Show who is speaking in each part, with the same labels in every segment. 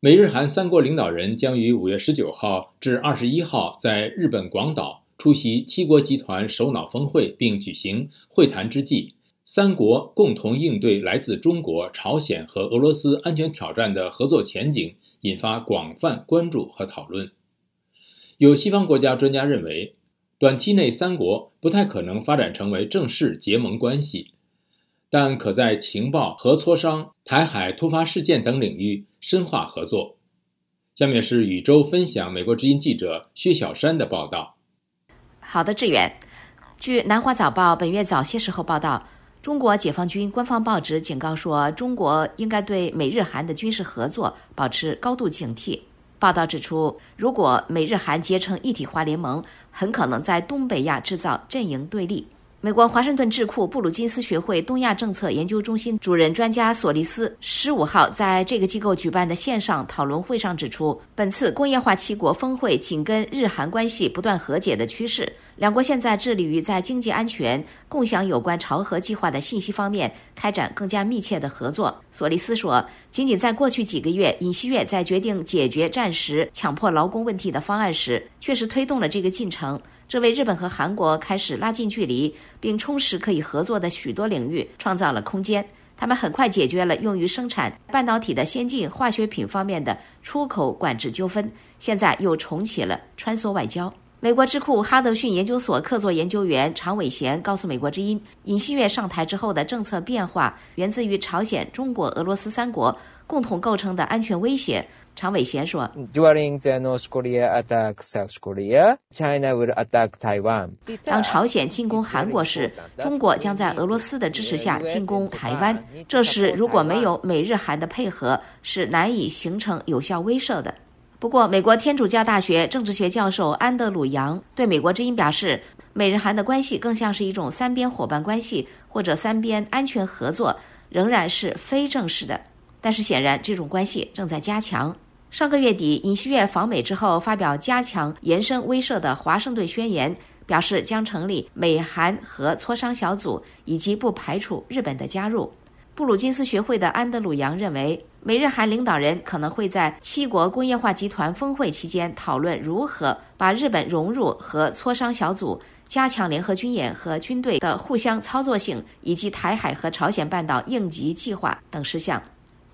Speaker 1: 美日韩三国领导人将于五月十九号至二十一号在日本广岛出席七国集团首脑峰会，并举行会谈之际，三国共同应对来自中国、朝鲜和俄罗斯安全挑战的合作前景引发广泛关注和讨论。有西方国家专家认为，短期内三国不太可能发展成为正式结盟关系。但可在情报和磋商、台海突发事件等领域深化合作。下面是宇宙分享美国之音记者薛小山的报道。
Speaker 2: 好的，志远。据南华早报本月早些时候报道，中国解放军官方报纸警告说，中国应该对美日韩的军事合作保持高度警惕。报道指出，如果美日韩结成一体化联盟，很可能在东北亚制造阵营对立。美国华盛顿智库布鲁金斯学会东亚政策研究中心主任专家索利斯十五号在这个机构举办的线上讨论会上指出，本次工业化七国峰会紧跟日韩关系不断和解的趋势，两国现在致力于在经济安全、共享有关朝核计划的信息方面开展更加密切的合作。索利斯说，仅仅在过去几个月，尹锡悦在决定解决战时强迫劳工问题的方案时，确实推动了这个进程。这为日本和韩国开始拉近距离，并充实可以合作的许多领域创造了空间。他们很快解决了用于生产半导体的先进化学品方面的出口管制纠纷，现在又重启了穿梭外交。美国智库哈德逊研究所客座研究员常伟贤告诉美国之音，尹锡悦上台之后的政策变化源自于朝鲜、中国、俄罗斯三国共同构成的安全威胁。常伟贤说
Speaker 3: ：“During the North Korea attack South Korea, China will attack Taiwan。
Speaker 2: 当朝鲜进攻韩国时，中国将在俄罗斯的支持下进攻台湾。这时如果没有美日韩的配合，是难以形成有效威慑的。”不过，美国天主教大学政治学教授安德鲁·杨对美国之音表示，美日韩的关系更像是一种三边伙伴关系或者三边安全合作，仍然是非正式的。但是显然，这种关系正在加强。上个月底，尹锡悦访美之后，发表加强延伸威慑的华盛顿宣言，表示将成立美韩和磋商小组，以及不排除日本的加入。布鲁金斯学会的安德鲁·杨认为，美日韩领导人可能会在七国工业化集团峰会期间讨论如何把日本融入和磋商小组，加强联合军演和军队的互相操作性，以及台海和朝鲜半岛应急计划等事项。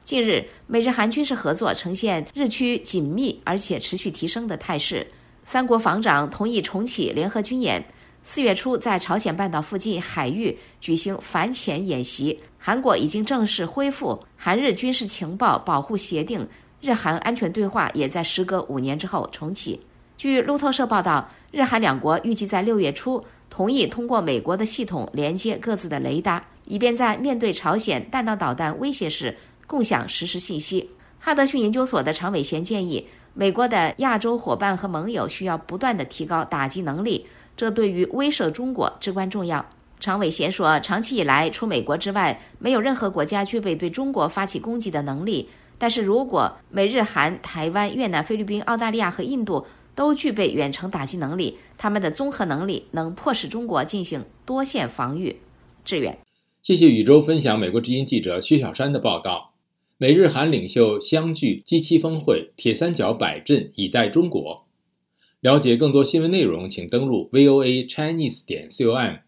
Speaker 2: 近日，美日韩军事合作呈现日趋紧密而且持续提升的态势。三国防长同意重启联合军演，四月初在朝鲜半岛附近海域举行反潜演习。韩国已经正式恢复韩日军事情报保护协定，日韩安全对话也在时隔五年之后重启。据路透社报道，日韩两国预计在六月初同意通过美国的系统连接各自的雷达，以便在面对朝鲜弹道导弹威胁时。共享实时信息。哈德逊研究所的常伟贤建议，美国的亚洲伙伴和盟友需要不断的提高打击能力，这对于威慑中国至关重要。常伟贤说，长期以来，除美国之外，没有任何国家具备对中国发起攻击的能力。但是如果美日韩、台湾、越南、菲律宾、澳大利亚和印度都具备远程打击能力，他们的综合能力能迫使中国进行多线防御。志远，
Speaker 1: 谢谢宇宙分享美国之音记者薛小山的报道。美日韩领袖相聚 G7 峰会，铁三角摆阵以待中国。了解更多新闻内容，请登录 VOA Chinese 点 com。